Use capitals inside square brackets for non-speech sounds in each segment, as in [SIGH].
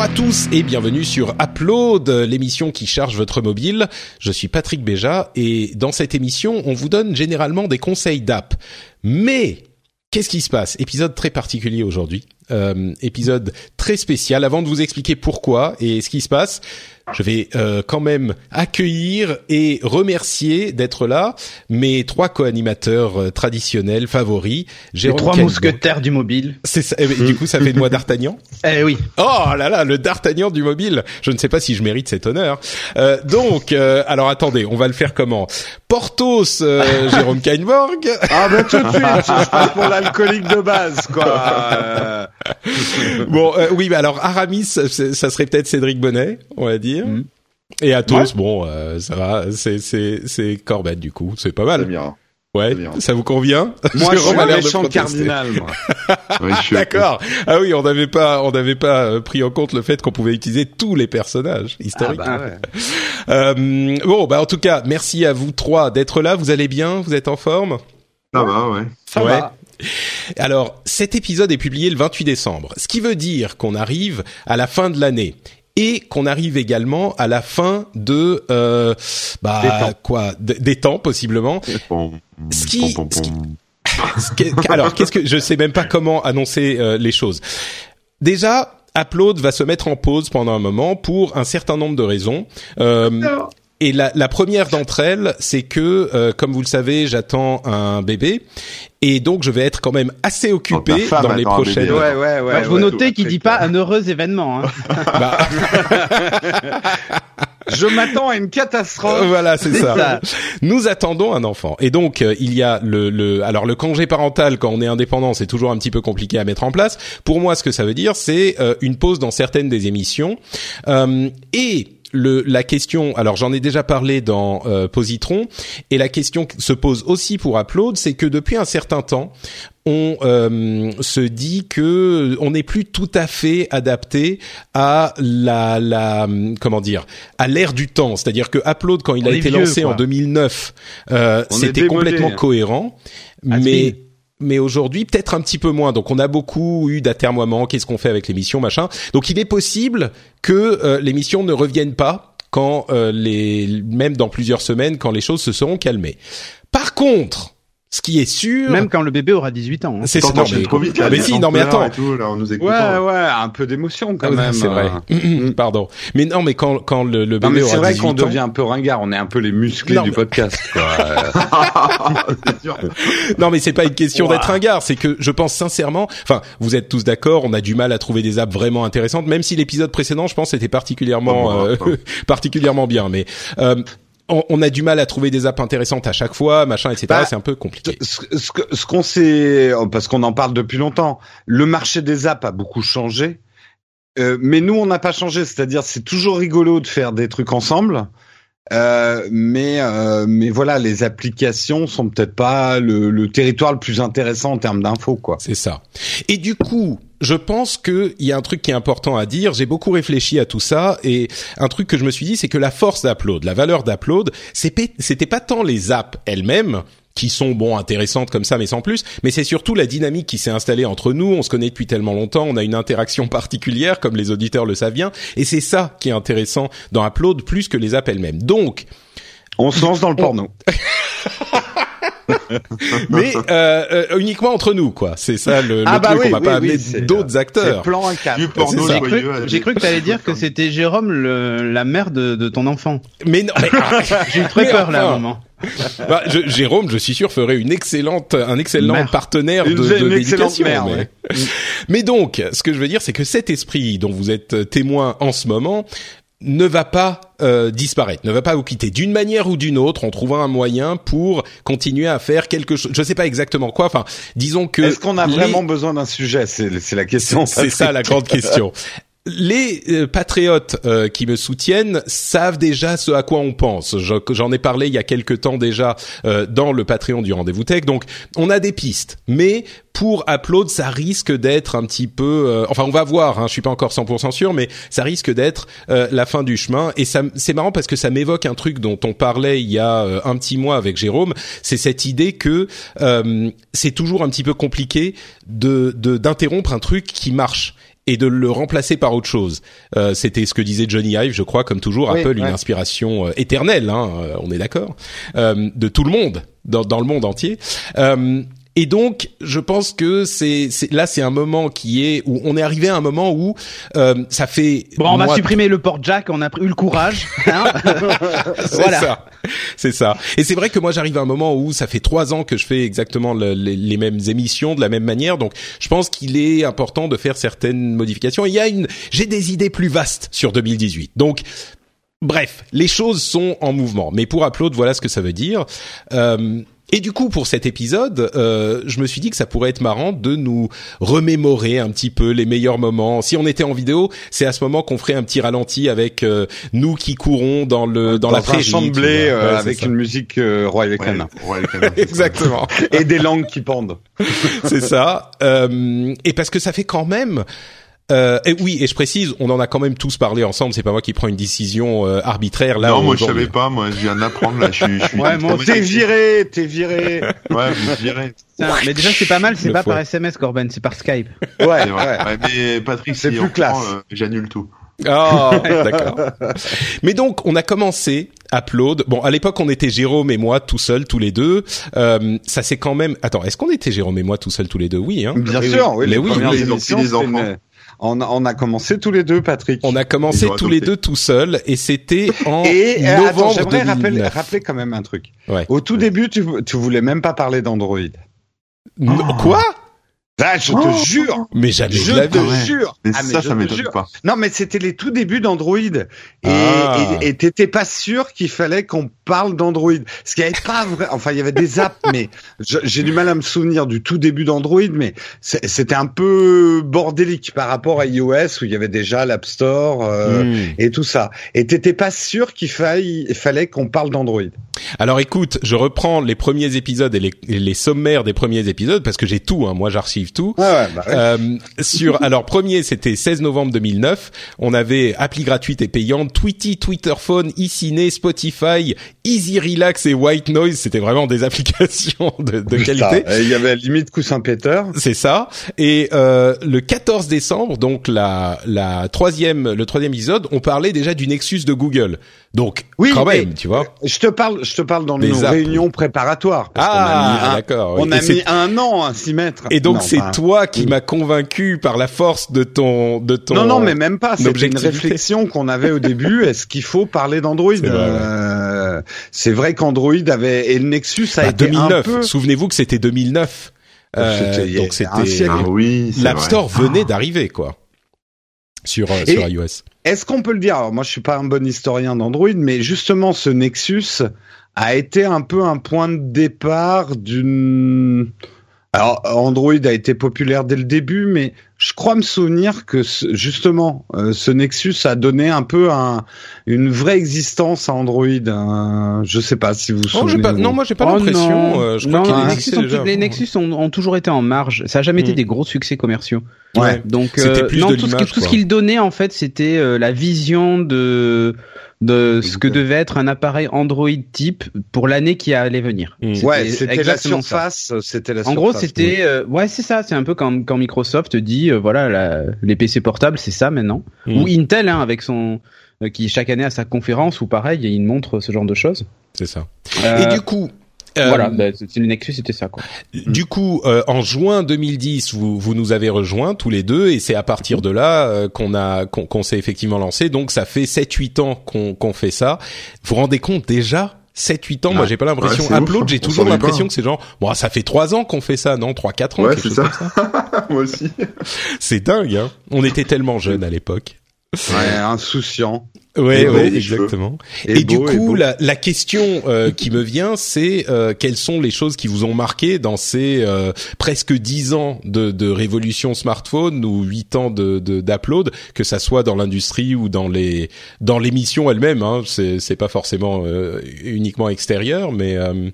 Bonjour à tous et bienvenue sur Upload, l'émission qui charge votre mobile. Je suis Patrick Béja et dans cette émission, on vous donne généralement des conseils d'app. Mais qu'est-ce qui se passe? Épisode très particulier aujourd'hui. Euh, épisode très spécial. Avant de vous expliquer pourquoi et ce qui se passe, je vais euh, quand même accueillir et remercier d'être là mes trois co-animateurs euh, traditionnels favoris. Les trois mousquetaires du mobile. C'est ça. Eh ben, du coup, ça fait de moi D'Artagnan. [LAUGHS] Eh oui. Oh là là, le D'Artagnan du mobile. Je ne sais pas si je mérite cet honneur. Euh, donc, euh, alors attendez, on va le faire comment? Portos, euh, [LAUGHS] Jérôme Kainborg. Ah bah tout de suite, je [LAUGHS] passe pour l'alcoolique de base, quoi. Euh, bon, euh, oui, bah alors Aramis, ça serait peut-être Cédric Bonnet, on va dire. Mhm. Et Athos, Ouais. bon, euh, ça va, c'est c'est c'est Corbett du coup, c'est pas mal. Bien. Ouais, bien. ça vous convient? Moi, je suis un méchant cardinal, moi. [LAUGHS] Oui, D'accord. Ah oui, on n'avait pas, on n'avait pas euh, pris en compte le fait qu'on pouvait utiliser tous les personnages historiques. Ah bah ouais. [LAUGHS] Euh, bon, bah en tout cas, merci à vous trois d'être là. Vous allez bien? Vous êtes en forme? Ça va, ouais. Ça Ouais. va. Alors, cet épisode est publié le 28 décembre, ce qui veut dire qu'on arrive à la fin de l'année et qu'on arrive également à la fin de euh, bah Des temps. quoi des temps possiblement. Ce qui- ce qui- Alors, qu'est-ce que je sais même pas comment annoncer euh, les choses. Déjà, Upload va se mettre en pause pendant un moment pour un certain nombre de raisons. Euh, et la, la première d'entre elles, c'est que, euh, comme vous le savez, j'attends un bébé, et donc je vais être quand même assez occupé Oh, femme dans les prochaines. bébé, Ouais, ouais, ouais. Bah, faut ouais. noter qu'il dit pas un heureux événement. Hein. [LAUGHS] Bah, [LAUGHS] Je m'attends à une catastrophe. voilà, c'est C'est ça. ça. Nous attendons un enfant, et donc euh, il y a le, le, alors le congé parental quand on est indépendant, c'est toujours un petit peu compliqué à mettre en place. Pour moi, ce que ça veut dire, c'est euh, une pause dans certaines des émissions Euh, et le, la question, alors j'en ai déjà parlé dans euh, Positron, et la question qui se pose aussi pour Upload, c'est que depuis un certain temps, on euh, se dit que on n'est plus tout à fait adapté à la, la comment dire à l'ère du temps. C'est-à-dire que Upload, quand il On a été vieux, lancé en quoi. 2009, euh, c'était complètement cohérent, Has mais. Mais aujourd'hui peut-être un petit peu moins. Donc on a beaucoup eu d'atermoiements. Qu'est-ce qu'on fait avec l'émission, machin. Donc il est possible que euh, l'émission ne revienne pas quand euh, les même dans plusieurs semaines quand les choses se seront calmées. Par contre, ce qui est sûr, Même quand le bébé aura 18 ans. hein. c'est t'enchaînes mais- trop vite, Ah, là, mais les si, non mais attends. et tout, là, on nous écoute. Ouais, ouais, un peu d'émotion quand Ah, même. C'est vrai. euh. [CLEARS THROAT] Pardon. Mais non, mais quand quand le, le Non, bébé mais c'est aura vrai 18 qu'on ans, devient un peu ringard. On est un peu les musclés Non, du mais- podcast, quoi. [LAUGHS] Non, mais c'est pas une question Ouah. d'être un gars, c'est que je pense sincèrement, enfin, vous êtes tous d'accord, on a du mal à trouver des apps vraiment intéressantes, même si l'épisode précédent, je pense, était particulièrement Oh, euh, [LAUGHS] particulièrement bien, mais euh, on, on a du mal à trouver des apps intéressantes à chaque fois, machin, etc. Bah, c'est un peu compliqué. ce, ce ce qu'on sait, parce qu'on en parle depuis longtemps, le marché des apps a beaucoup changé. Euh, mais nous, on n'a pas changé. C'est-à-dire, c'est toujours rigolo de faire des trucs ensemble. Euh, mais euh, mais voilà, les applications sont peut-être pas le, le territoire le plus intéressant en termes d'infos, quoi. C'est ça. Et du coup, je pense qu'il y a un truc qui est important à dire. J'ai beaucoup réfléchi à tout ça et un truc que je me suis dit, c'est que la force d'Upload, la valeur d'Upload, c'était pas tant les apps elles-mêmes qui sont bon intéressantes comme ça mais sans plus mais c'est surtout la dynamique qui s'est installée entre nous on se connaît depuis tellement longtemps on a une interaction particulière comme les auditeurs le savent bien et c'est ça qui est intéressant dans Upload plus que les apps elles-mêmes donc On se lance dans le porno. [LAUGHS] mais euh, euh, uniquement entre nous quoi c'est ça le, le Ah bah truc oui, on va oui, pas oui, amener c'est- d'autres acteurs plan. Du porno. J'ai cru, j'ai cru que t'allais dire que c'était Jérôme, le, la mère de, de ton enfant. mais non mais, [LAUGHS] J'ai eu très Mais peur là, à un moment. Bah, je- Jérôme, je suis sûr, ferait une excellente, un excellent Mère. partenaire de, Une- de une excellente d'éducation, mère, mais... ouais. [LAUGHS] mais donc, ce que je veux dire, c'est que cet esprit dont vous êtes témoin en ce moment, ne va pas euh, disparaître, ne va pas vous quitter. D'une manière ou d'une autre, on trouvera un moyen pour continuer à faire quelque chose. Je sais pas exactement quoi. Enfin, disons que. Est-ce qu'on a les- vraiment besoin d'un sujet? C'est c'est la question. C'est ça la grande question. [LAUGHS] Les euh, patriotes euh, qui me soutiennent savent déjà ce à quoi on pense. Je- J'en ai parlé il y a quelque temps déjà euh, dans le Patreon du Rendez-vous Tech. Donc, on a des pistes, mais pour Upload, ça risque d'être un petit peu. euh, enfin, on va voir. Hein, je suis pas encore 100% sûr, mais ça risque d'être euh, la fin du chemin. Et c'est marrant parce que ça m'évoque un truc dont on parlait il y a euh, un petit mois avec Jérôme. C'est cette idée que c'est toujours un petit peu compliqué de- d'interrompre un truc qui marche et de le remplacer par autre chose. Euh, C'était ce que disait Johnny Ive, je crois, comme toujours, Oui, Apple, une inspiration euh, éternelle, hein, euh, on est d'accord, euh, de tout le monde, dans, dans le monde entier. Et donc, je pense que c'est là, c'est un moment qui est où on est arrivé à un moment où euh, ça fait. Bon, on va supprimer le port jack, on a eu le courage. Hein [LAUGHS] c'est [LAUGHS] voilà. ça. C'est ça. Et c'est vrai que moi j'arrive à un moment où ça fait trois ans que je fais exactement le- les, les mêmes émissions de la même manière. Donc je pense qu'il est important de faire certaines modifications. Il y a une, j'ai des idées plus vastes sur 2018. Donc bref, les choses sont en mouvement. Mais pour Upload, voilà ce que ça veut dire. Euh, et du coup, pour cet épisode, euh, je me suis dit que ça pourrait être marrant de nous remémorer un petit peu les meilleurs moments. Si on était en vidéo, c'est à ce moment qu'on ferait un petit ralenti avec euh, nous qui courons dans le dans, dans la un prairie, tu blé euh, Ouais, avec ça. une musique euh, Royal Ouais, Canin ouais. [LAUGHS] Exactement, et des langues qui pendent. [LAUGHS] c'est ça. Euh, et parce que ça fait quand même. Euh, et oui, et je précise, on en a quand même tous parlé ensemble. C'est pas moi qui prends une décision euh, arbitraire là. non, moi je savais pas, moi je viens d'apprendre là, je suis. Je suis Ouais, aussi. T'es viré, t'es [LAUGHS] viré. Ouais, vous me direz. Tiens, mais déjà, c'est pas mal, c'est pas par SMS, Corben, c'est par Skype. Ouais, vrai. Ouais, mais Patrick, C'est si plus classe. euh, J'annule tout. Ah, [LAUGHS] d'accord. Mais donc, on a commencé Upload. Bon, à l'époque, on était Jérôme et moi tout seuls, tous les deux. Euh, ça c'est quand même. Attends, est-ce qu'on était Jérôme et moi tout seuls, tous les deux? Oui, hein. Bien Oui, sûr, oui. Mais les oui, émissions, des c'était enfants. une- On a, on a commencé tous les deux, Patrick. On a commencé tous les deux tout seuls et c'était en Et euh, attends, novembre j'aimerais rappeler, 2009. rappeler quand même un truc. Ouais. Au tout début, tu, tu voulais même pas parler d'Android. Non, Quoi? Ah, je Oh. te jure, Mais je te ouais. jure. Mais Ah, mais ça, ça m'étonne pas. Non, mais c'était les tout débuts d'Android. Et Ah. t'étais pas sûr qu'il fallait qu'on parle d'Android. Ce qui avait pas vrai. Enfin, il y avait des apps, [LAUGHS] mais j'ai du mal à me souvenir du tout début d'Android, mais c'était un peu bordélique par rapport à iOS où il y avait déjà l'App Store euh, Hmm. et tout ça. Et t'étais pas sûr qu'il faille- fallait qu'on parle d'Android. Alors écoute, je reprends les premiers épisodes et les, et les sommaires des premiers épisodes parce que j'ai tout, hein, moi j'archive tout. Ouais, ouais, bah ouais. Euh, sur [LAUGHS] alors premier c'était 16 novembre 2009 on avait appli gratuite et payante Tweety Twitter Phone iCiné Spotify Easy Relax et White Noise c'était vraiment des [LAUGHS] applications de, de qualité Il y avait limite coussin Peter. c'est ça. Et euh, le 14 décembre, donc la la troisième le troisième épisode, on parlait déjà du Nexus de Google. Donc Oui, quand même, tu vois. Je te parle, je te parle dans Des nos apps. réunions préparatoires. parce qu'on a Ah, mis un- d'accord. oui. On a mis un an à s'y mettre. Et donc c'est enfin, toi qui oui. m'as convaincu par la force de ton de ton Non, non, mais même pas. C'était une réflexion qu'on avait au début. [LAUGHS] Est-ce qu'il faut parler d'Android? C'est vrai, ouais. Euh, C'est vrai qu'Android avait et le Nexus a Bah, été 2009. un peu. Souvenez-vous que c'était 2009. Euh, a donc un c'était siècle. Ah oui, l'App vrai. Store venait d'arriver quoi sur euh, sur iOS. Est-ce qu'on peut le dire? Alors moi, je suis pas un bon historien d'Android, mais justement, ce Nexus a été un peu un point de départ d'une. Alors Android a été populaire dès le début, mais je crois me souvenir que ce- justement euh, ce Nexus a donné un peu un, une vraie existence à Android. un- je sais pas si vous vous Oh, souvenez. pas, non, moi j'ai pas Oh l'impression. non. euh, je crois non, les, Nexus ont, les Nexus ont, ont toujours été en marge. Ça a jamais été Hmm. des gros succès commerciaux. Ouais. Donc euh, plus non, de tout, ce, tout ce quoi. qu'il donnait en fait, c'était euh, la vision de de ce que devait être un appareil Android type pour l'année qui allait venir. Hmm. Ouais, c'était la surface. C'était la En gros, c'était euh, ouais, c'est ça. C'est un peu quand, quand Microsoft dit euh, voilà la- les PC portables, c'est ça maintenant. Mm. Ou Intel hein, avec son euh, qui chaque année a sa conférence ou pareil, il montre ce genre de choses. C'est ça. Euh, Et du coup. Euh, voilà, bah, c'est- le Nexus c'était ça quoi. Du coup, euh, en juin 2010, vous, vous nous avez rejoints tous les deux, et c'est à partir de là euh, qu'on a qu'on qu'on s'est effectivement lancé. Donc ça fait 7-8 ans qu'on qu'on fait ça. Vous vous rendez compte déjà? 7-8 ans, moi j'ai pas l'impression. Ouais, Upload, hein. j'ai toujours l'impression que c'est genre, bon, ça fait 3 ans qu'on fait ça, non? 3-4 ans, Ouais, quelque c'est chose ça. comme ça. [LAUGHS] Moi aussi. C'est dingue, hein. On était tellement jeunes à l'époque. Ouais, insouciant. Ouais, beau, ouais, exactement. Et, du beau, coup, la, la question euh, qui me vient, c'est euh, quelles sont les choses qui vous ont marqué dans ces euh, presque dix ans de, de révolution smartphone ou huit ans de de- d'upload, que ça soit dans l'industrie ou dans les dans l'émission elle-même. Hein, c'est c'est pas forcément euh, uniquement extérieur, mais euh,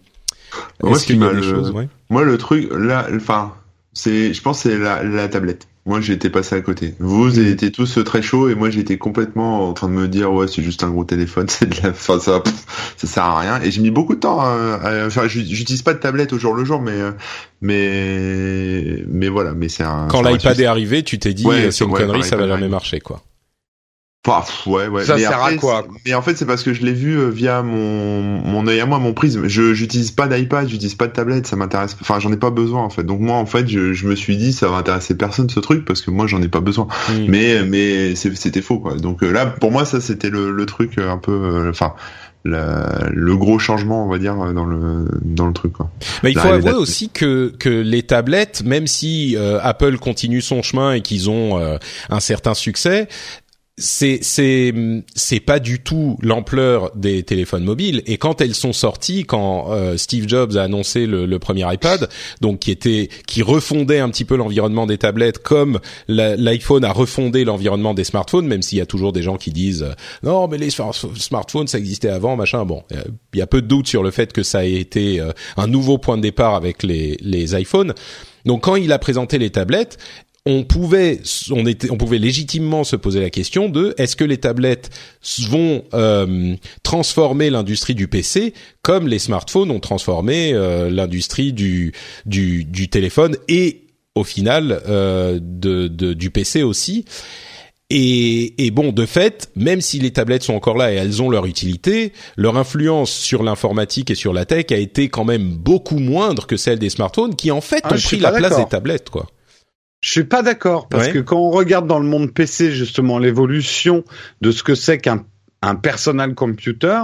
Moi, est-ce ce qui qu'il y a m'a des le- choses ouais Moi, le truc, là, enfin, c'est, je pense, que c'est la, la tablette. Moi, j'ai été passé à côté. Vous, vous étiez tous très chauds et moi, j'étais complètement en train de me dire, ouais, c'est juste un gros téléphone, [LAUGHS] c'est de la, enfin, ça, pff, ça sert à rien. Et j'ai mis beaucoup de temps à, à- enfin, j'u- j'utilise pas de tablette au jour le jour, mais, euh, mais, mais voilà, mais c'est un. Quand l'iPad est arrivé, tu t'es dit Ouais, euh, c'est une ouais, connerie, ça va jamais marcher quoi. Bah, ouais, ouais. Ça mais sert à quoi, Mais en fait, c'est parce que je l'ai vu euh, via mon mon œil à moi, mon prisme. Je j'utilise pas d'iPad, j'utilise pas de tablette, ça m'intéresse. Enfin, j'en ai pas besoin en fait. Donc moi, en fait, je, je me suis dit, ça va intéresser personne ce truc parce que moi, j'en ai pas besoin. Hmm. Mais mais c'était faux quoi. Donc euh, là, pour moi, ça c'était le, le truc euh, un peu, euh, enfin. la- le gros changement, on va dire, euh, dans le dans le truc quoi. Mais il faut avouer aussi que que les tablettes, même si euh, Apple continue son chemin et qu'ils ont euh, un certain succès, c'est c'est c'est pas du tout l'ampleur des téléphones mobiles. Et quand elles sont sorties quand euh, Steve Jobs a annoncé le, premier iPad donc qui était qui refondait un petit peu l'environnement des tablettes comme l'iPhone a refondé l'environnement des smartphones même s'il y a toujours des gens qui disent euh, non mais les smart- smartphones ça existait avant machin. Bon il y a peu de doute sur le fait que ça ait été euh, un nouveau point de départ avec les les iPhones. Donc quand il a présenté les tablettes on pouvait, on était, on pouvait légitimement se poser la question de est-ce que les tablettes vont euh, transformer l'industrie du PC comme les smartphones ont transformé euh, l'industrie du, du du téléphone et au final euh, de, de- du PC aussi. Et, et bon, de fait, même si les tablettes sont encore là et elles ont leur utilité, leur influence sur l'informatique et sur la tech a été quand même beaucoup moindre que celle des smartphones, qui en fait Ah, ont suis pris la place des tablettes, quoi. Je suis pas d'accord parce Ouais. que quand on regarde dans le monde PC justement l'évolution de ce que c'est qu'un un personal computer,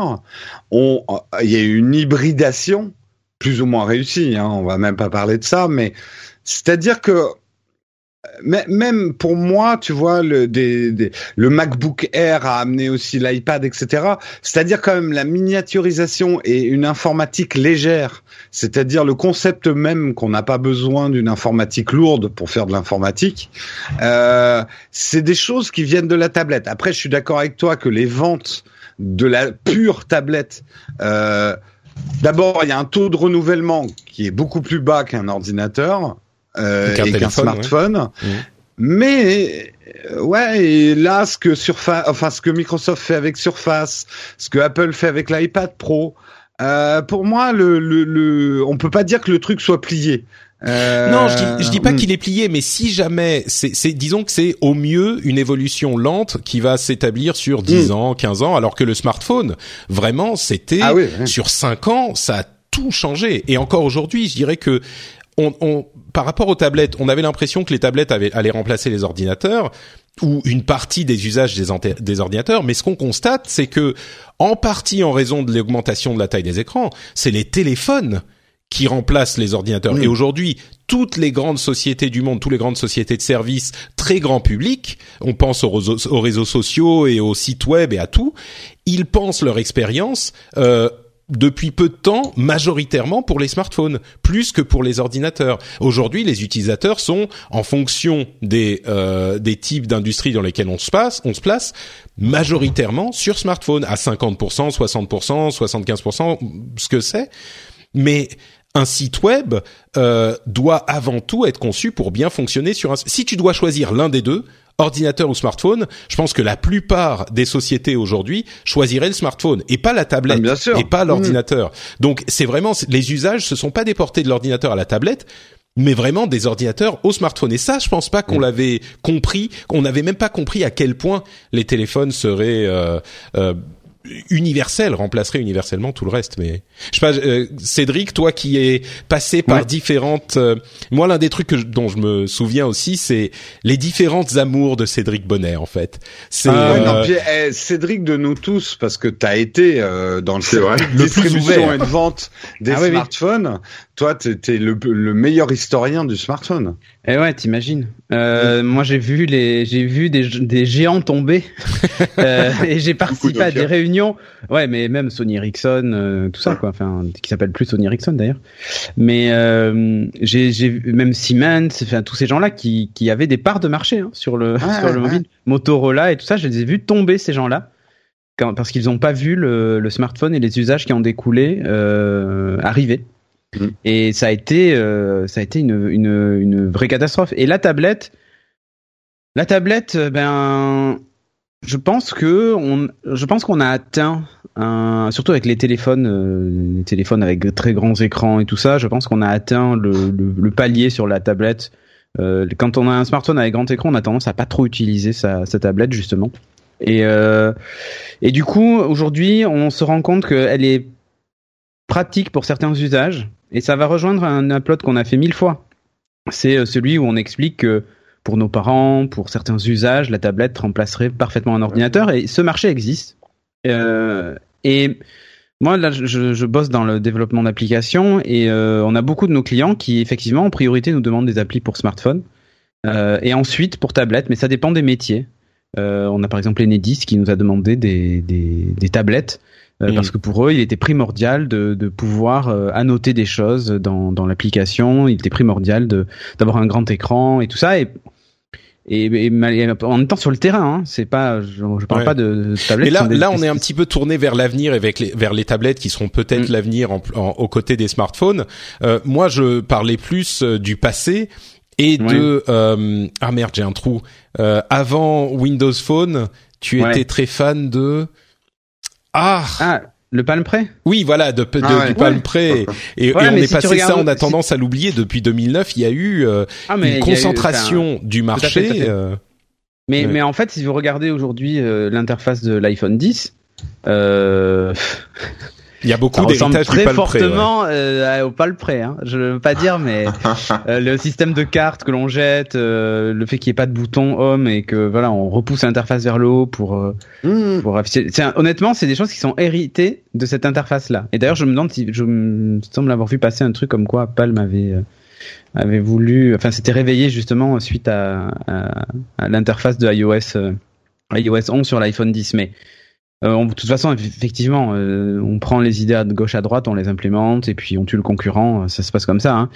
on il y a eu une hybridation plus ou moins réussie. Hein, on va même pas parler de ça, mais c'est-à-dire que même pour moi, tu vois, le, des, des- le MacBook Air a amené aussi l'iPad, etc. C'est-à-dire quand même la miniaturisation et une informatique légère. C'est-à-dire le concept même qu'on n'a pas besoin d'une informatique lourde pour faire de l'informatique. Euh, c'est des choses qui viennent de la tablette. Après, je suis d'accord avec toi que les ventes de la pure tablette, euh, d'abord, il y a un taux de renouvellement qui est beaucoup plus bas qu'un ordinateur euh, et qu'un smartphone. Mhm. Mais euh, ouais, et là, ce que Surface, enfin ce que Microsoft fait avec Surface, ce que Apple fait avec l'iPad Pro, euh, pour moi, le, le, le, on peut pas dire que le truc soit plié. Euh, Non, je dis, je dis pas hmm. qu'il est plié, mais si jamais, c'est, c'est, disons que c'est au mieux une évolution lente qui va s'établir sur 10 Mm. ans, 15 ans, alors que le smartphone, vraiment, c'était Ah oui, oui. sur 5 ans, ça a tout changé. Et encore aujourd'hui, je dirais que on, on, par rapport aux tablettes, on avait l'impression que les tablettes avaient, allaient remplacer les ordinateurs ou une partie des usages des, ordinateurs, mais ce qu'on constate, c'est que, en partie en raison de l'augmentation de la taille des écrans, c'est les téléphones qui remplacent les ordinateurs. Et aujourd'hui, toutes les grandes sociétés du monde, toutes les grandes sociétés de services très grand public, on pense aux réseaux, aux réseaux sociaux et aux sites web et à tout, ils pensent leur expérience euh, depuis peu de temps majoritairement pour les smartphones, plus que pour les ordinateurs. Aujourd'hui, les utilisateurs sont, en fonction des euh, des types d'industries dans lesquelles on se passe, on se place, majoritairement sur smartphone à 50%, 60%, 75%, ce que c'est. Mais un site web euh, doit avant tout être conçu pour bien fonctionner sur un. Si tu dois choisir l'un des deux, ordinateur ou smartphone, je pense que la plupart des sociétés aujourd'hui choisiraient le smartphone et pas la tablette Ah, bien sûr. et pas l'ordinateur. Donc c'est vraiment les usages se sont pas déportés de l'ordinateur à la tablette. Mais vraiment des ordinateurs au smartphone. Et ça, je pense pas qu'on l'avait compris, qu'on n'avait même pas compris à quel point les téléphones seraient euh, euh, universels, remplaceraient universellement tout le reste. Mais je sais pas, euh, Cédric, toi qui es passé par Ouais. différentes, euh, moi l'un des trucs que je- dont je me souviens aussi, c'est les différentes amours de Cédric Bonnet en fait. C'est Ah, ouais, euh, non, puis, eh, Cédric de nous tous, parce que tu as été euh, dans le C'est vrai. Le plus distribution ouvert. et de vente des Ah oui, oui. Toi, t'es le, le meilleur historien du smartphone. Eh ouais, t'imagines. Euh, moi, j'ai vu les, j'ai vu des, des géants tomber [LAUGHS] euh, et j'ai participé à des réunions. Ouais, mais même Sony Ericsson, euh, tout ça quoi. Enfin, qui s'appelle plus Sony Ericsson d'ailleurs. Mais j'ai, même Siemens, enfin tous ces gens-là qui, qui avaient des parts de marché hein, sur le, sur le mobile, Motorola et tout ça. Je les ai vus tomber ces gens-là parce qu'ils n'ont pas vu le, le, smartphone et les usages qui en découlaient euh, arriver. Mm. Et ça a été, euh, ça a été une, une, vraie catastrophe. Et la tablette, la tablette, euh, ben, je pense que on, je pense qu'on a atteint un, surtout avec les téléphones, euh, les téléphones avec très grands écrans et tout ça. Je pense qu'on a atteint le, palier sur la tablette. Quand on a un smartphone avec grand écran, on a tendance à pas trop utiliser sa, tablette justement. Et et du coup, aujourd'hui, on se rend compte qu'elle est pratique pour certains usages. Et ça va rejoindre un upload qu'on a fait mille fois. C'est euh, celui où on explique que pour nos parents, pour certains usages, la tablette remplacerait parfaitement un ordinateur. Et ce marché existe. Euh, et moi, là, je, je, bosse dans le développement d'applications et euh, on a beaucoup de nos clients qui, effectivement, en priorité, nous demandent des applis pour smartphone euh, et ensuite pour tablette, mais ça dépend des métiers. On a par exemple Enedis qui nous a demandé des, des, des tablettes euh, parce que pour eux, il était primordial de, de pouvoir euh, annoter des choses dans, dans l'application. Il était primordial de d'avoir un grand écran et tout ça. Et et, et, en étant sur le terrain, hein, c'est pas, je, je parle Ouais. pas de, de tablettes. Et là, des- là, on est un petit peu tourné vers l'avenir et avec les, vers les tablettes qui seront peut-être Mm. l'avenir en, en- aux côtés des smartphones. Euh, moi, je parlais plus euh, du passé et Ouais. de euh, ah merde, j'ai un trou. Euh, avant Windows Phone, tu Ouais. étais très fan de ah, Ah, le Palm Pre oui, voilà, de, de- Ah ouais. du Palm Pre. Et, et Ouais, on est si passé regardes- ça, on a si- tendance à l'oublier. Depuis 2009, il y a eu euh, Ah, une concentration du à fait, marché. tout à fait. euh, Mais, Ouais. mais en fait, si vous regardez aujourd'hui euh, l'interface de l'iPhone 10, euh, il y a beaucoup d'héritage du très Pre. ouais. fortement euh, au Palm Pre. Hein. Je veux pas dire, mais [LAUGHS] euh, le système de cartes que l'on jette, euh, le fait qu'il n'y ait pas de bouton home et que voilà, on repousse l'interface vers le haut pour euh, Mmh. pour afficher. Un- honnêtement, c'est des choses qui sont héritées de cette interface-là. Et d'ailleurs, je me demande si je me semble avoir vu passer un truc comme quoi Palm avait euh, avait voulu, enfin, s'était réveillé justement suite à, à, à l'interface de iOS euh, iOS 11 sur l'iPhone 10. Mais euh, on- de toute façon, effectivement, euh, on prend les idées de gauche à droite, on les implémente et puis on tue le concurrent. Ça se passe comme ça. Hein.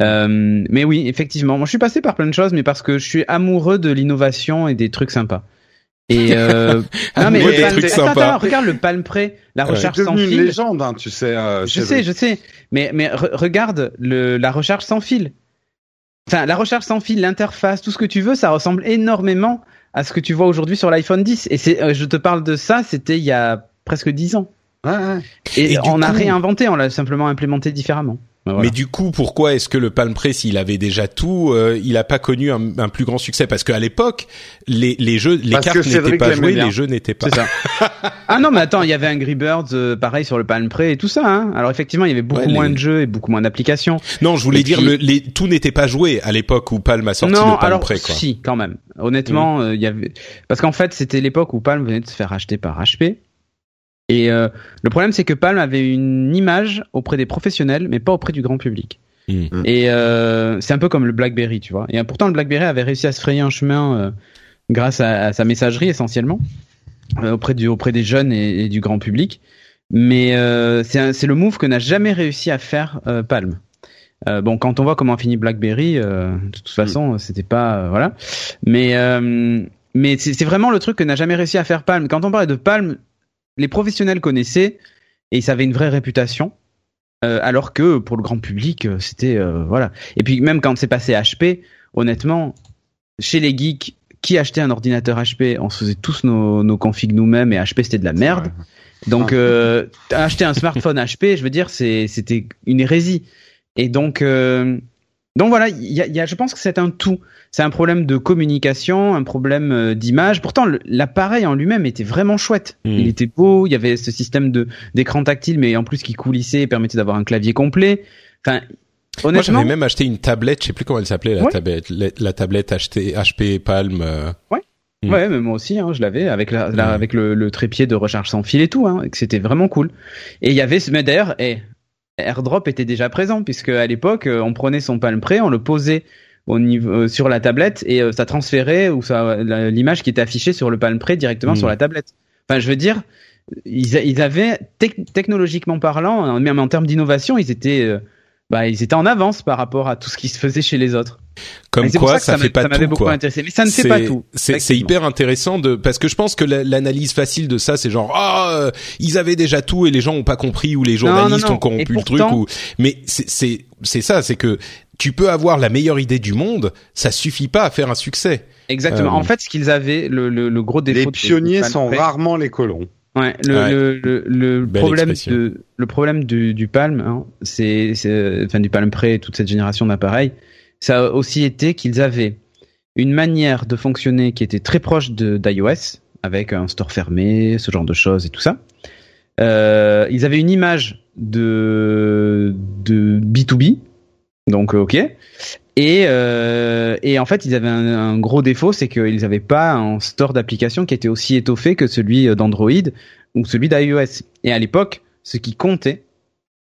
Euh, mais oui, effectivement, moi je suis passé par plein de choses, mais parce que je suis amoureux de l'innovation et des trucs sympas. Et euh, [LAUGHS] non mais Amoureux le des Palm- trucs attends, sympas. attends, regarde le Palm Pre, la recherche C'est sans devenu une fil. légende, hein, tu sais. euh, Je sais, je sais. Mais, mais re- regarde le, la recherche sans fil. Enfin, la recherche sans fil, l'interface, tout ce que tu veux, ça ressemble énormément à ce que tu vois aujourd'hui sur l'iPhone 10. Et c'est, euh, je te parle de ça, c'était il y a presque 10 ans. Ouais, ouais. Et, on a réinventé, on l'a simplement implémenté différemment. Voilà. Mais du coup, pourquoi est-ce que le Palm Pre, s'il avait déjà tout, euh, il a pas connu un, un plus grand succès? Parce qu'à l'époque, les, les jeux, les Parce cartes n'étaient pas jouées, bien. les jeux n'étaient pas. C'est ça. [LAUGHS] ah non, mais attends, il y avait Angry Birds, euh, pareil sur le Palm Pre et tout ça. Hein. Alors effectivement, il y avait beaucoup Ouais, les- moins de jeux et beaucoup moins d'applications. Non, je voulais Et dire, puis- le, les, tout n'était pas joué à l'époque où Palm a sorti non, le Palm alors Pre. Quoi. si, quand même. Honnêtement, euh, il y avait parce qu'en fait, c'était l'époque où Palm venait de se faire acheter par HP. Et euh, le problème, c'est que Palm avait une image auprès des professionnels, mais pas auprès du grand public. Mm. Et euh, c'est un peu comme le BlackBerry, tu vois. Et euh, pourtant, le BlackBerry avait réussi à se frayer un chemin euh, grâce à, à sa messagerie essentiellement euh, auprès du auprès des jeunes et, et du grand public. Mais euh, c'est un- c'est le move que n'a jamais réussi à faire euh, Palm. Euh, bon, quand on voit comment a fini BlackBerry, euh, de toute façon, c'était pas euh, voilà. Mais euh, mais c'est c'est vraiment le truc que n'a jamais réussi à faire Palm. Quand on parlait de Palm, les professionnels connaissaient et ils avaient une vraie réputation. Euh, alors que pour le grand public, euh, c'était euh, voilà. Et puis même quand c'est passé HP, honnêtement, chez les geeks qui achetaient un ordinateur HP, on se faisait tous nos, nos configs nous-mêmes et HP c'était de la merde. Donc euh, acheter un smartphone HP, je veux dire, c'était une hérésie. Et donc donc voilà, il y a, y a, je pense que c'est un tout. C'est un problème de communication, un problème euh, d'image. Pourtant, l'appareil en lui-même était vraiment chouette. Mm. Il était beau. Il y avait ce système d'écran tactile, mais en plus qui coulissait et permettait d'avoir un clavier complet. Enfin, Moi, honnêtement, j'avais même acheté une tablette, je sais plus comment elle s'appelait, la Ouais. tablette, la, la tablette achetée HP Palm. euh, Mm. Ouais, mais moi aussi, hein, je l'avais avec la, la- Ouais. avec le, le trépied de recharge sans fil et tout, hein, et que c'était vraiment cool. Et il y avait, ce- mais d'ailleurs, eh, AirDrop était déjà présent puisque à l'époque, on prenait son Palm Pre, on le posait au niveau sur la tablette et ça transférait ou ça l'image qui était affichée sur le Palm Pre directement sur hmm. la tablette. Enfin, je veux dire, ils, ils avaient technologiquement parlant, même en termes d'innovation, ils étaient bah, ils étaient en avance par rapport à tout ce qui se faisait chez les autres. Comme quoi, ça, fait pas ça tout. beaucoup intéressé, mais ça ne fait pas tout. C'est hyper intéressant de parce que je pense que l'analyse facile de ça, c'est genre ah ils avaient déjà tout et les gens ont pas compris ou les journalistes ont corrompu le truc ou mais c'est c'est ça, c'est que tu peux avoir la meilleure idée du monde, ça suffit pas à faire un succès. Exactement. En euh, fait, ce qu'ils avaient, le, le, le, gros défaut. Les pionniers sont rarement les colons. Ouais, le, le, le, problème de, le problème du, du Palm, hein, c'est, enfin du Palm Pre et toute cette génération d'appareils, ça a aussi été qu'ils avaient une manière de fonctionner qui était très proche de d'iOS, avec un store fermé, ce genre de choses et tout ça. Euh, ils avaient une image de de B2B, donc ok, et, euh, et en fait, ils avaient un, gros défaut, c'est qu'ils n'avaient pas un store d'applications qui était aussi étoffé que celui d'Android ou celui d'iOS. Et à l'époque, ce qui comptait,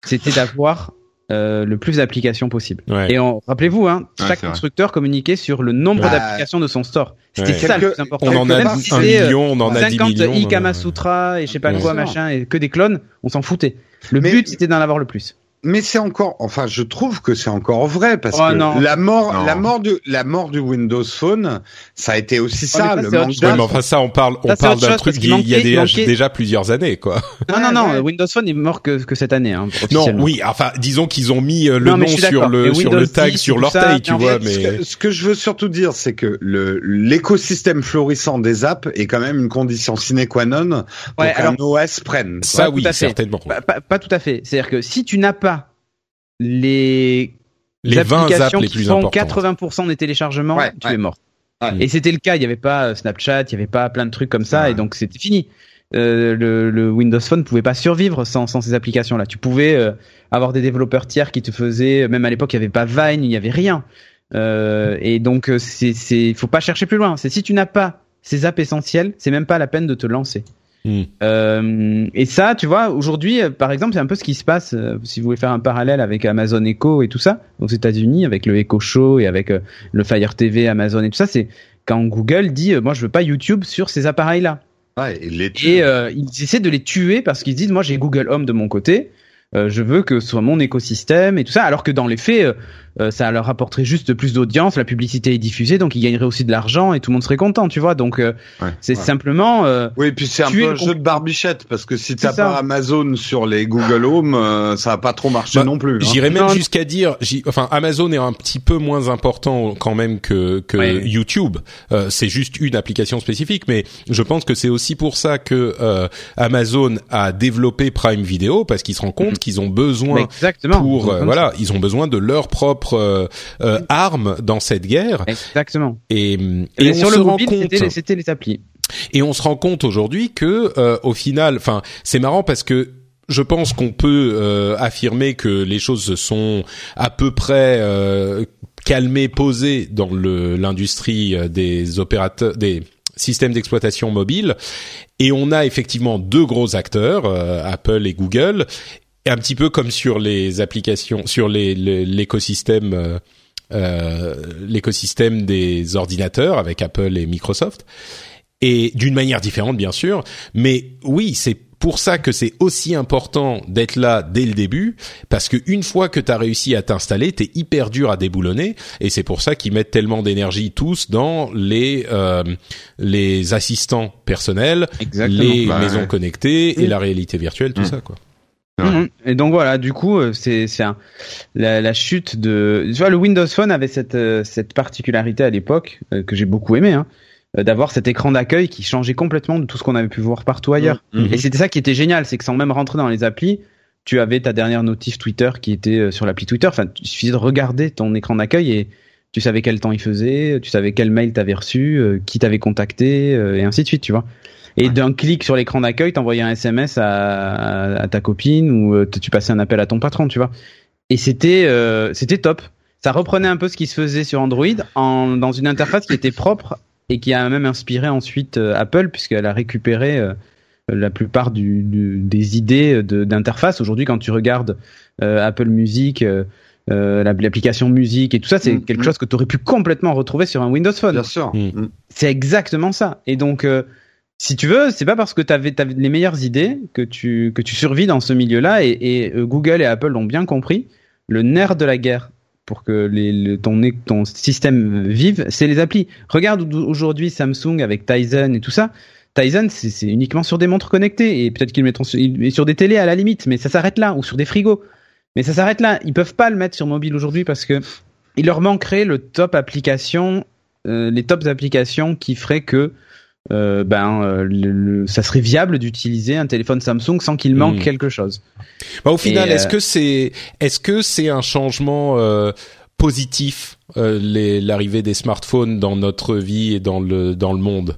c'était d'avoir euh, le plus d'applications possible. Et rappelez-vous, hein, chaque constructeur communiquait sur le nombre d'applications de son store. C'était ça le plus important. On en a un million, on en a 10 millions. 50 Ikama Sutra et je sais pas quoi machin et que des clones, on s'en foutait. Le but c'était d'en avoir le plus mais c'est encore, enfin, je trouve que c'est encore vrai parce oh, que la mort, la mort du, la mort du Windows Phone, ça a été aussi ça, le manque mais enfin, ça, on parle, on parle d'un truc qui il y a déjà, déjà, plusieurs années, quoi. Non, non, non, Windows Phone est mort que, que cette année, hein, Non, oui, enfin, disons qu'ils ont mis euh, le nom sur le, sur le tag, sur l'orteil, tu vois, mais. Ce que, je veux surtout dire, c'est que le, l'écosystème florissant des apps est quand même une condition sine qua non pour qu'un OS prenne. Ça, oui, certainement. Pas tout à fait. C'est-à-dire que si tu n'as pas les, les applications les qui font 80% des téléchargements, tu es mort. Et c'était le cas, il n'y avait pas euh, Snapchat, il n'y avait pas plein de trucs comme ça, et donc c'était fini. Euh, le, le, Windows Phone ne pouvait pas survivre sans, sans ces applications-là. Tu pouvais euh, avoir des développeurs tiers qui te faisaient, même à l'époque, il n'y avait pas Vine, il n'y avait rien. Euh, et donc, c'est, c'est, faut pas chercher plus loin. C'est si tu n'as pas ces apps essentielles, c'est même pas la peine de te lancer. Hmm. Euh, et ça, tu vois, aujourd'hui, euh, par exemple, c'est un peu ce qui se passe, euh, si vous voulez faire un parallèle avec Amazon Echo et tout ça, aux États-Unis, avec le Echo Show et avec le Fire TV, Amazon et tout ça, c'est quand Google dit, moi, je veux pas YouTube sur ces appareils-là. Ouais, et, les et ils essaient de les tuer parce qu'ils disent, moi, j'ai Google Home de mon côté, je veux que ce soit mon écosystème et tout ça, alors que dans les faits, euh, ça leur apporterait juste plus d'audience, la publicité est diffusée, donc ils gagneraient aussi de l'argent et tout le monde serait content, tu vois. Donc euh, c'est simplement. Euh, oui, puis c'est un peu un jeu de barbichette parce que si t'as pas Amazon sur les Google Home, ça va pas trop marcher bah, non plus. Hein. J'irais même jusqu'à dire, enfin Amazon est un petit peu moins important quand même que que YouTube. c'est juste une application spécifique, mais je pense que c'est aussi pour ça que Amazon a développé Prime Video parce qu'ils se rendent compte mm. qu'ils ont besoin pour voilà, ils ont besoin de leur propre euh, euh, arme dans cette guerre. Exactement. Et, et, sur le mobile, c'était les applis. Et on se rend compte aujourd'hui que, euh, au final, enfin, c'est marrant parce que je pense qu'on peut euh, affirmer que les choses se sont à peu près euh, calmées, posées dans l'industrie des opérateurs, des systèmes d'exploitation mobile. Et on a effectivement deux gros acteurs, Apple et Google, un petit peu comme sur les applications, sur les l'écosystème euh, euh, l'écosystème des ordinateurs avec Apple et Microsoft, et d'une manière différente bien sûr. Mais oui, c'est pour ça que c'est aussi important d'être là dès le début, parce que une fois que tu as réussi à t'installer, t'es hyper dur à déboulonner, et c'est pour ça qu'ils mettent tellement d'énergie tous dans les euh, les assistants personnels, les bah maisons connectées et la réalité virtuelle, tout mm. ça quoi. Mhm. Et donc voilà, du coup, euh, c'est la, la, chute de. Tu vois, le Windows Phone avait cette euh, cette particularité à l'époque euh, que j'ai beaucoup aimé, hein, d'avoir cet écran d'accueil qui changeait complètement de tout ce qu'on avait pu voir partout ailleurs. Mhm. Et c'était ça qui était génial, c'est que sans même rentrer dans les applis, tu avais ta dernière notif Twitter qui était sur l'appli Twitter. Enfin, il suffisait de regarder ton écran d'accueil et tu savais quel temps il faisait, tu savais quel mail t'avais reçu, qui t'avait contacté, et ainsi de suite, tu vois et d'un clic sur l'écran d'accueil, t'envoyais un SMS à, à, ta copine ou euh, tu passais un appel à ton patron, tu vois. Et c'était euh, c'était top. Ça reprenait un peu ce qui se faisait sur Android en, dans une interface qui était propre et qui a même inspiré ensuite euh, Apple puisqu'elle a récupéré la plupart du, des idées d'interface. Aujourd'hui, quand tu regardes Apple Music, l'application musique et tout ça, c'est mm, quelque chose que tu aurais pu complètement retrouver sur un Windows Phone. Bien sûr. C'est exactement ça. Et donc, si tu veux, c'est pas parce que tu avais, les meilleures idées que tu que tu survis dans ce milieu-là. Et, et Google et Apple l'ont bien compris. Le nerf de la guerre pour que les, ton, ton système vive, c'est les applis. Regarde aujourd'hui Samsung avec Tizen et tout ça. Tizen, c'est uniquement sur des montres connectées et peut-être qu'ils mettront sur, sur, des télés à la limite, mais ça s'arrête là ou sur des frigos. Mais ça s'arrête là. Ils peuvent pas le mettre sur mobile aujourd'hui parce que il leur manquerait le top application, euh, les applications qui feraient que euh, ben euh, ça serait viable d'utiliser un téléphone Samsung sans qu'il manque hmm. quelque chose. Bah, au final, est-ce que c'est est-ce que c'est un changement positif l'arrivée des smartphones dans notre vie et dans le dans le monde?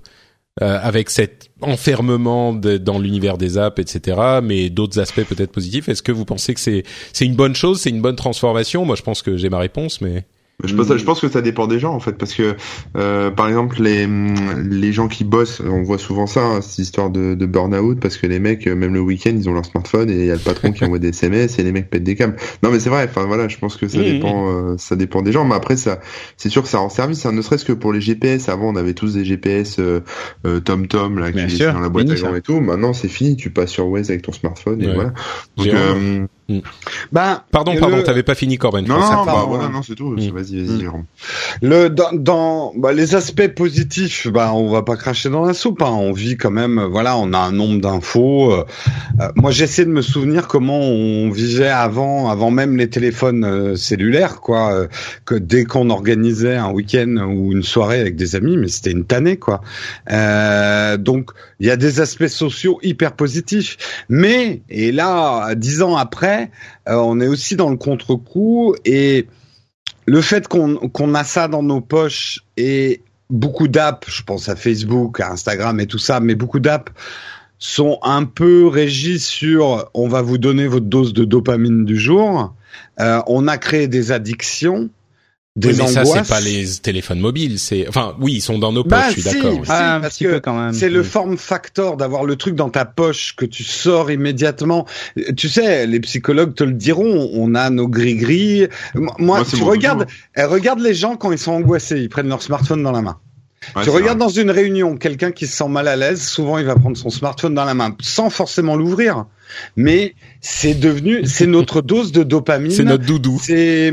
Avec cet enfermement dans l'univers des apps, etc. Mais d'autres aspects peut-être positifs. Est-ce que vous pensez que c'est c'est une bonne chose, c'est une bonne transformation? Moi, je pense que j'ai ma réponse, mais je pense, je pense que ça dépend des gens en fait, parce que euh, par exemple les les gens qui bossent, on voit souvent ça, hein, cette histoire de, de burn-out, parce que les mecs, euh, même le week-end, ils ont leur smartphone et il y a le patron qui [LAUGHS] envoie des SMS et les mecs pètent des câbles. Non mais c'est vrai, enfin voilà, je pense que ça dépend, euh, ça dépend des gens. Mais après ça, c'est sûr que ça rend service, hein, ne serait-ce que pour les GPS. Avant on avait tous des GPS euh, euh, Tom Tom là qui dans la boîte à gants et tout. Maintenant c'est fini, tu passes sur Waze avec ton smartphone et voilà. Donc, Mm. Bah, pardon, pardon, t'avais pas fini Corben. Non, non, bah, voilà, non, c'est tout. Mm. Vas-y, vas-y, mm. Le dans, dans bah, les aspects positifs, bah on va pas cracher dans la soupe. Hein. On vit quand même, voilà, on a un nombre d'infos. Euh, euh, moi, j'essaie de me souvenir comment on vivait avant, avant même les téléphones euh, cellulaires, quoi. que dès qu'on organisait un week-end ou une soirée avec des amis, mais c'était une tannée, quoi. donc, il y a des aspects sociaux hyper positifs. Mais et là, dix ans après euh, on est aussi dans le contre-coup et le fait qu'on a ça dans nos poches et beaucoup d'apps, je pense à Facebook, à Instagram et tout ça, mais beaucoup d'apps sont un peu régis sur on va vous donner votre dose de dopamine du jour. Euh, on a créé des addictions des oui, mais ça c'est pas les téléphones mobiles, c'est enfin oui ils sont dans nos poches, bah, je suis d'accord. Ah, parce que c'est le form factor d'avoir le truc dans ta poche que tu sors immédiatement. Tu sais, les psychologues te le diront, on a nos gris gris. Moi, tu regardes, eh, regarde les gens quand ils sont angoissés, ils prennent leur smartphone dans la main. Tu regardes dans une réunion quelqu'un qui se sent mal à l'aise, souvent il va prendre son smartphone dans la main sans forcément l'ouvrir mais c'est devenu, c'est notre [LAUGHS] dose de dopamine. C'est notre doudou. C'est,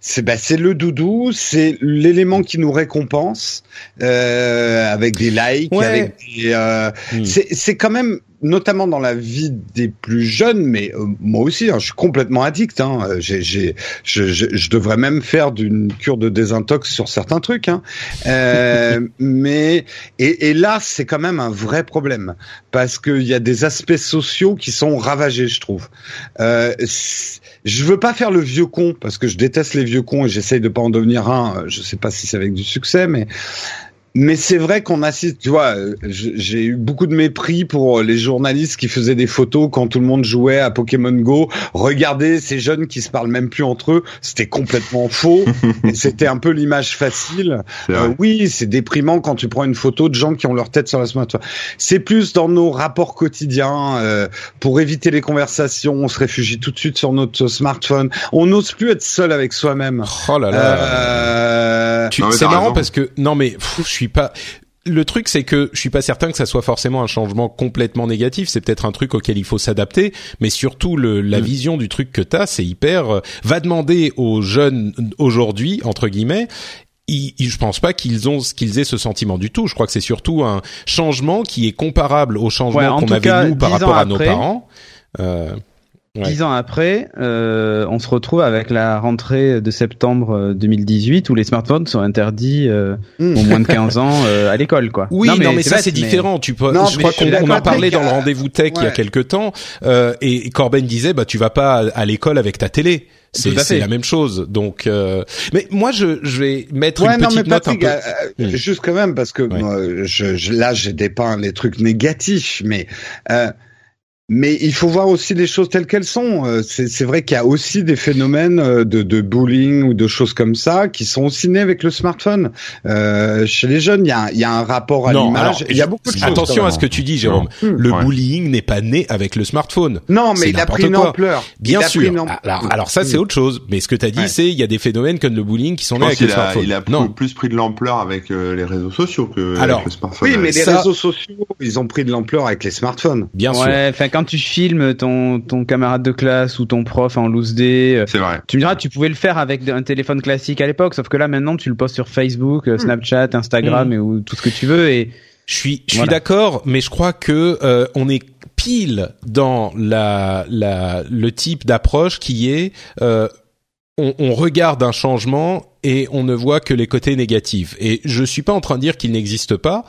c'est, bah, c'est le doudou, c'est l'élément qui nous récompense euh, avec des likes, avec des, euh, hmm. c'est, c'est quand même notamment dans la vie des plus jeunes, mais euh, moi aussi, hein, je suis complètement addict. Hein, j'ai, j'ai, je, je, je, devrais même faire d'une cure de désintox sur certains trucs. Hein, euh, [LAUGHS] mais et, et là, c'est quand même un vrai problème parce qu'il y a des aspects sociaux qui sont ravagés, je trouve. Euh, je veux pas faire le vieux con parce que je déteste les vieux cons et j'essaye de pas en devenir un. Je sais pas si c'est avec du succès, mais mais c'est vrai qu'on assiste, tu vois, j'ai eu beaucoup de mépris pour les journalistes qui faisaient des photos quand tout le monde jouait à Pokémon Go. Regardez ces jeunes qui se parlent même plus entre eux, c'était complètement faux. [LAUGHS] c'était un peu l'image facile. Euh, oui, c'est déprimant quand tu prends une photo de gens qui ont leur tête sur la smartphone. C'est plus dans nos rapports quotidiens. Euh, pour éviter les conversations, on se réfugie tout de suite sur notre smartphone. On n'ose plus être seul avec soi-même. Oh là là. Euh, c'est marrant parce que non mais je suis pas le truc, c'est que je suis pas certain que ça soit forcément un changement complètement négatif. C'est peut-être un truc auquel il faut s'adapter, mais surtout le, la mm. vision du truc que t'as, c'est hyper. Euh, va demander aux jeunes aujourd'hui entre guillemets. Ils, je pense pas qu'ils ont qu'ils aient ce sentiment du tout. Je crois que c'est surtout un changement qui est comparable au changement qu'on avait nous par rapport à nos parents. Euh, Dix ans après, euh, on se retrouve avec la rentrée de septembre 2018 euh, où les smartphones sont interdits euh, hmm. aux moins de [LAUGHS] 15 ans euh, à l'école, quoi. Oui, non, mais, ça c'est différent. Tu peux. je crois qu'on en parlait dans le rendez-vous tech il y a quelques temps, euh, et Corben disait, bah tu vas pas à, l'école avec ta télé. C'est la même chose. Donc, mais moi, je, je vais mettre une petite note un peu. Hmm. Juste quand même parce que moi, je, je, là, j'ai dépeint les trucs négatifs, mais Mais il faut voir aussi les choses telles qu'elles sont. Euh, c'est vrai qu'il y a aussi des phénomènes euh, de, de, bullying ou de choses comme ça qui sont aussi nés avec le smartphone. Euh, chez les jeunes, il y a, y a, un rapport à l'image. Il y a beaucoup de choses. Attention à ce que tu dis, Jérôme. Le bullying n'est pas né avec le smartphone. Non, mais il a pris une ampleur. Bien sûr. Alors, alors, ça, c'est autre chose. Mais ce que tu as dit, c'est il y a des phénomènes comme le bullying qui sont nés avec le smartphone. Il a non. plus pris de l'ampleur avec les réseaux sociaux que avec le smartphone. Oui, mais les réseaux sociaux, ils ont pris de l'ampleur avec les smartphones. Bien sûr. Quand tu filmes ton ton camarade de classe ou ton prof en loose day, euh, c'est vrai. Tu me diras, tu pouvais le faire avec un téléphone classique à l'époque, sauf que là maintenant tu le postes sur Facebook, euh, hmm. Snapchat, Instagram hmm. et ou tout ce que tu veux et je suis je suis d'accord, mais je crois que euh, on est pile dans la, la le type d'approche qui est euh, on, on, regarde un changement et on ne voit que les côtés négatifs. Et je suis pas en train de dire qu'il n'existe pas.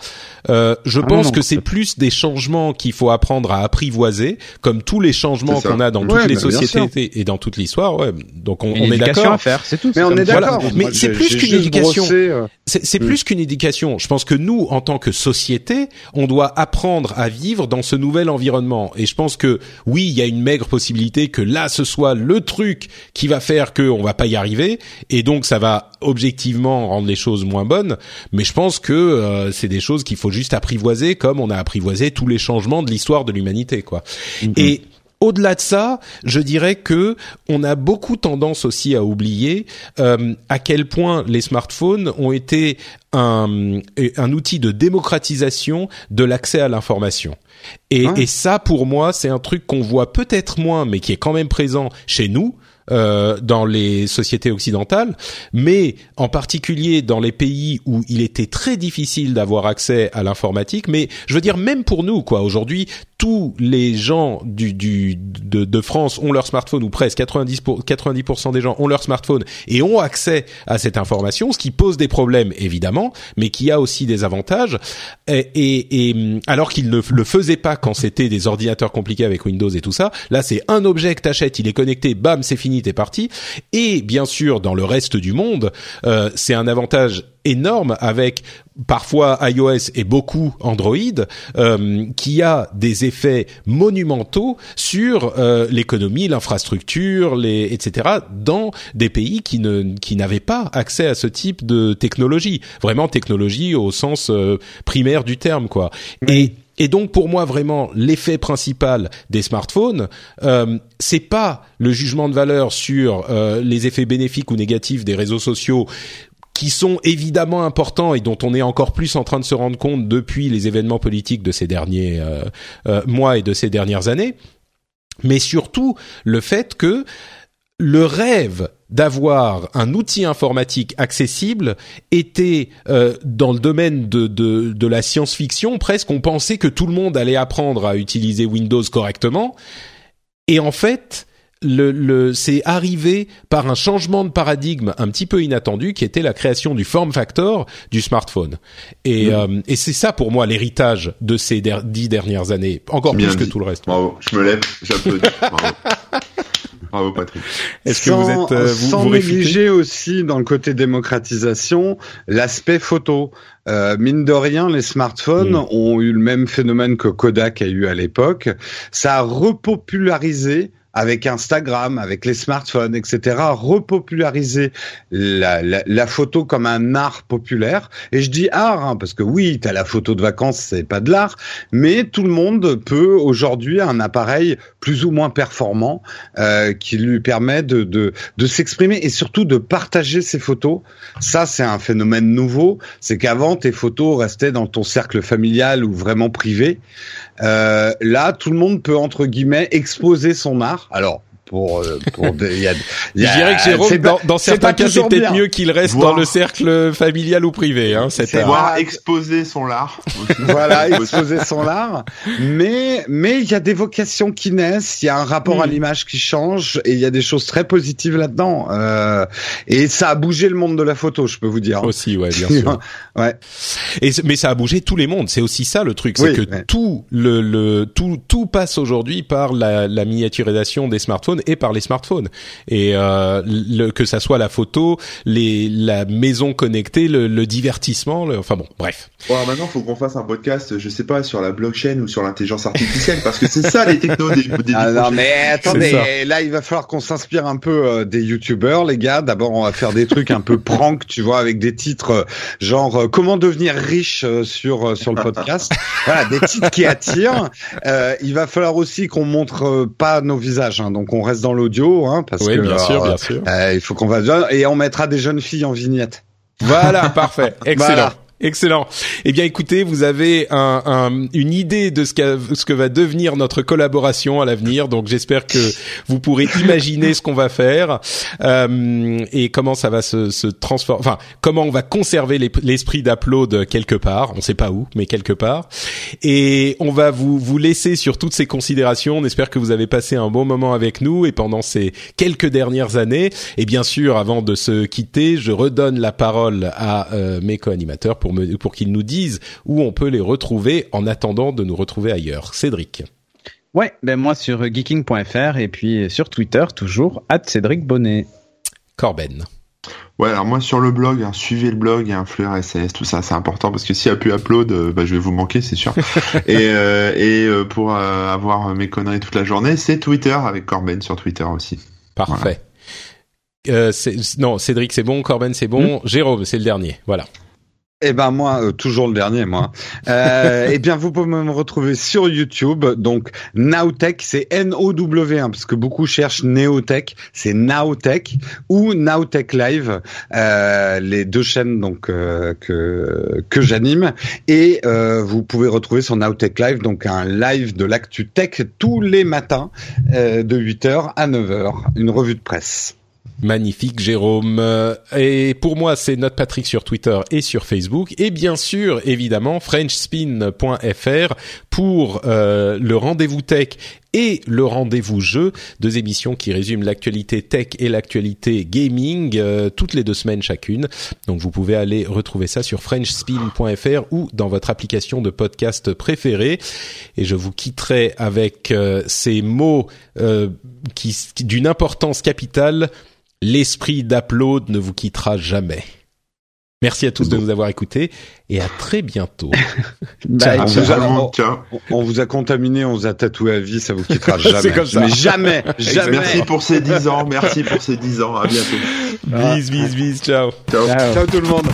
Euh, je ah pense que c'est plus des changements qu'il faut apprendre à apprivoiser, comme tous les changements qu'on a dans toutes les sociétés et dans toute l'histoire. Ouais. Donc on, on est d'accord. c'est tout. Mais on est d'accord. Mais c'est plus qu'une éducation. Euh. C'est hmm. plus qu'une éducation. Je pense que nous, en tant que société, on doit apprendre à vivre dans ce nouvel environnement. Et je pense que oui, il y a une maigre possibilité que là, ce soit le truc qui va faire qu'on va pas y arriver, et donc ça va objectivement rendre les choses moins bonnes, mais je pense que euh, c'est des choses qu'il faut juste apprivoiser comme on a apprivoisé tous les changements de l'histoire de l'humanité, quoi. Mhm. Et au-delà de ça, je dirais que on a beaucoup tendance aussi à oublier euh, à quel point les smartphones ont été un, un outil de démocratisation de l'accès à l'information. Et, et, ça, pour moi, c'est un truc qu'on voit peut-être moins, mais qui est quand même présent chez nous, euh, dans les sociétés occidentales, mais en particulier dans les pays où il était très difficile d'avoir accès à l'informatique. Mais je veux dire, même pour nous, quoi. Aujourd'hui, tous les gens du, du de, de, France ont leur smartphone ou presque 90 pour, 90% des gens ont leur smartphone et ont accès à cette information, ce qui pose des problèmes évidemment, mais qui a aussi des avantages. Et, et, et alors qu'ils ne le faisaient pas quand c'était des ordinateurs compliqués avec Windows et tout ça, là c'est un objet que t'achètes, il est connecté, bam, c'est fini est parti. Et bien sûr, dans le reste du monde, euh, c'est un avantage énorme avec parfois iOS et beaucoup Android euh, qui a des effets monumentaux sur euh, l'économie, l'infrastructure, les etc. dans des pays qui ne qui n'avaient pas accès à ce type de technologie, vraiment technologie au sens primaire du terme quoi. Et et donc pour moi vraiment l'effet principal des smartphones, euh, c'est pas le jugement de valeur sur euh, les effets bénéfiques ou négatifs des réseaux sociaux qui sont évidemment importants et dont on est encore plus en train de se rendre compte depuis les événements politiques de ces derniers euh, euh mois et de ces dernières années, mais surtout le fait que le rêve d'avoir un outil informatique accessible était euh, dans le domaine de, de, de la science-fiction presque. On pensait que tout le monde allait apprendre à utiliser Windows correctement. Et en fait, le, le c'est arrivé par un changement de paradigme un petit peu inattendu qui était la création du form factor du smartphone. Et, mmh. euh, et c'est ça pour moi l'héritage de ces dix dernières années, encore plus que tout le reste. Bravo, je me lève, j'applaudis. Bravo Patrick. Est-ce que vous êtes euh, vous, sans négliger aussi dans le côté démocratisation l'aspect photo. Euh, mine de rien, les smartphones mm. ont eu le même phénomène que Kodak a eu à l'époque. Ça a repopularisé avec Instagram, avec les smartphones, etc., repopulariser la, la, la, photo comme un art populaire. Et je dis art, hein, parce que oui, tu as la photo de vacances, c'est pas de l'art, mais tout le monde peut aujourd'hui un appareil plus ou moins performant euh, qui lui permet de, de, de s'exprimer et surtout de partager ses photos. Ça, c'est un phénomène nouveau. C'est qu'avant, tes photos restaient dans ton cercle familial ou vraiment privé. Euh, là, tout le monde peut entre guillemets exposer son art. Alors, pour, euh, pour y a, y a, Je dirais que Jérôme, dans, dans certains cas, c'est peut-être mieux qu'il reste dans le cercle familial ou privé. Hein, c'est voir exposer son art. [LAUGHS] voilà, exposer son art. Mais mais il y a des vocations qui naissent, il y a un rapport à hmm. l'image qui change et il y a des choses très positives là-dedans. Euh, et ça a bougé le monde de la photo, je peux vous dire. Aussi, ouais, bien sûr. [LAUGHS] ouais. Et mais ça a bougé tous les mondes. C'est aussi ça le truc, c'est que tout le, le tout tout passe aujourd'hui par la, la miniaturisation des smartphones et par les smartphones. Et euh, le, que ça soit la photo, les, la maison connectée, le, le divertissement, le, enfin bon, bref. Bon, alors maintenant, faut qu'on fasse un podcast, je sais pas, sur la blockchain ou sur l'intelligence artificielle, parce que c'est ça les technos des, des ah, Non mais attendez, là il va falloir qu'on s'inspire un peu euh, des youtubeurs, les gars. D'abord, on va faire des trucs un peu [LAUGHS] prank, tu vois, avec des titres euh, genre comment devenir riche sur sur le podcast. [LAUGHS] voilà, des titres qui attirent. il va falloir aussi qu'on montre pas nos visages, hein, donc on reste dans l'audio, hein, parce oui, que bien sûr, bien sûr. il faut qu'on va et on mettra des jeunes filles en vignette. Voilà, [LAUGHS] parfait, excellent. Excellent. Eh bien, écoutez, vous avez un, un, une idée de ce, ce que va devenir notre collaboration à l'avenir. Donc, j'espère que vous pourrez [LAUGHS] imaginer ce qu'on va faire euh, et comment ça va se, se transformer. Enfin, comment on va conserver l'esprit d'Upload quelque part. On ne sait pas où, mais quelque part. Et on va vous vous laisser sur toutes ces considérations. On espère que vous avez passé un bon moment avec nous et pendant ces quelques dernières années. Et bien sûr, avant de se quitter, je redonne la parole à euh, mes co-animateurs pour pour, qu'ils nous disent où on peut les retrouver en attendant de nous retrouver ailleurs. Cédric. Ouais, ben moi sur geeking.fr et puis sur Twitter toujours Cédric Bonnet. Corben. Ouais, alors moi sur le blog, hein, suivez le blog, un fleur RSS, tout ça, c'est important parce que s'il n'y a plus upload, euh, bah, je vais vous manquer, c'est sûr. [LAUGHS] et euh, et euh, pour avoir mes conneries toute la journée, c'est Twitter avec Corben sur Twitter aussi. Parfait. non, Cédric c'est bon, Corben c'est bon, hmm Jérôme c'est le dernier. Voilà. Eh ben moi, euh, toujours le dernier, moi. Euh, [LAUGHS] eh bien, vous pouvez me retrouver sur YouTube. Donc, Nowtech, c'est N-O-W, hein, parce que beaucoup cherchent Neotech, c'est Nowtech ou Nowtech Live, euh, les deux chaînes donc euh, que que j'anime. Et euh, vous pouvez retrouver sur Nowtech Live donc un live de l'actu tech tous les matins de 8h à 9h, une revue de presse. Magnifique, Jérôme. Euh, et pour moi, c'est Note Patrick sur Twitter et sur Facebook. Et bien sûr, évidemment, FrenchSpin.fr pour euh, le rendez-vous tech et le rendez-vous jeu, deux émissions qui résument l'actualité tech et l'actualité gaming, euh, toutes les deux semaines chacune. Donc vous pouvez aller retrouver ça sur frenchspin.fr ou dans votre application de podcast préférée. Et je vous quitterai avec ces mots qui d'une importance capitale L'esprit d'Upload ne vous quittera jamais. Merci à tous de nous avoir écoutés et à très bientôt. [LAUGHS] Bah, on, vous a, contaminé, on vous a tatoué à vie, ça vous quittera [LAUGHS] jamais. comme ça. Mais jamais, [LAUGHS] jamais. Merci pour ces 10 ans, merci pour ces 10 ans, à bientôt. Bis, bis, bis, ciao. Ciao, ciao tout le monde.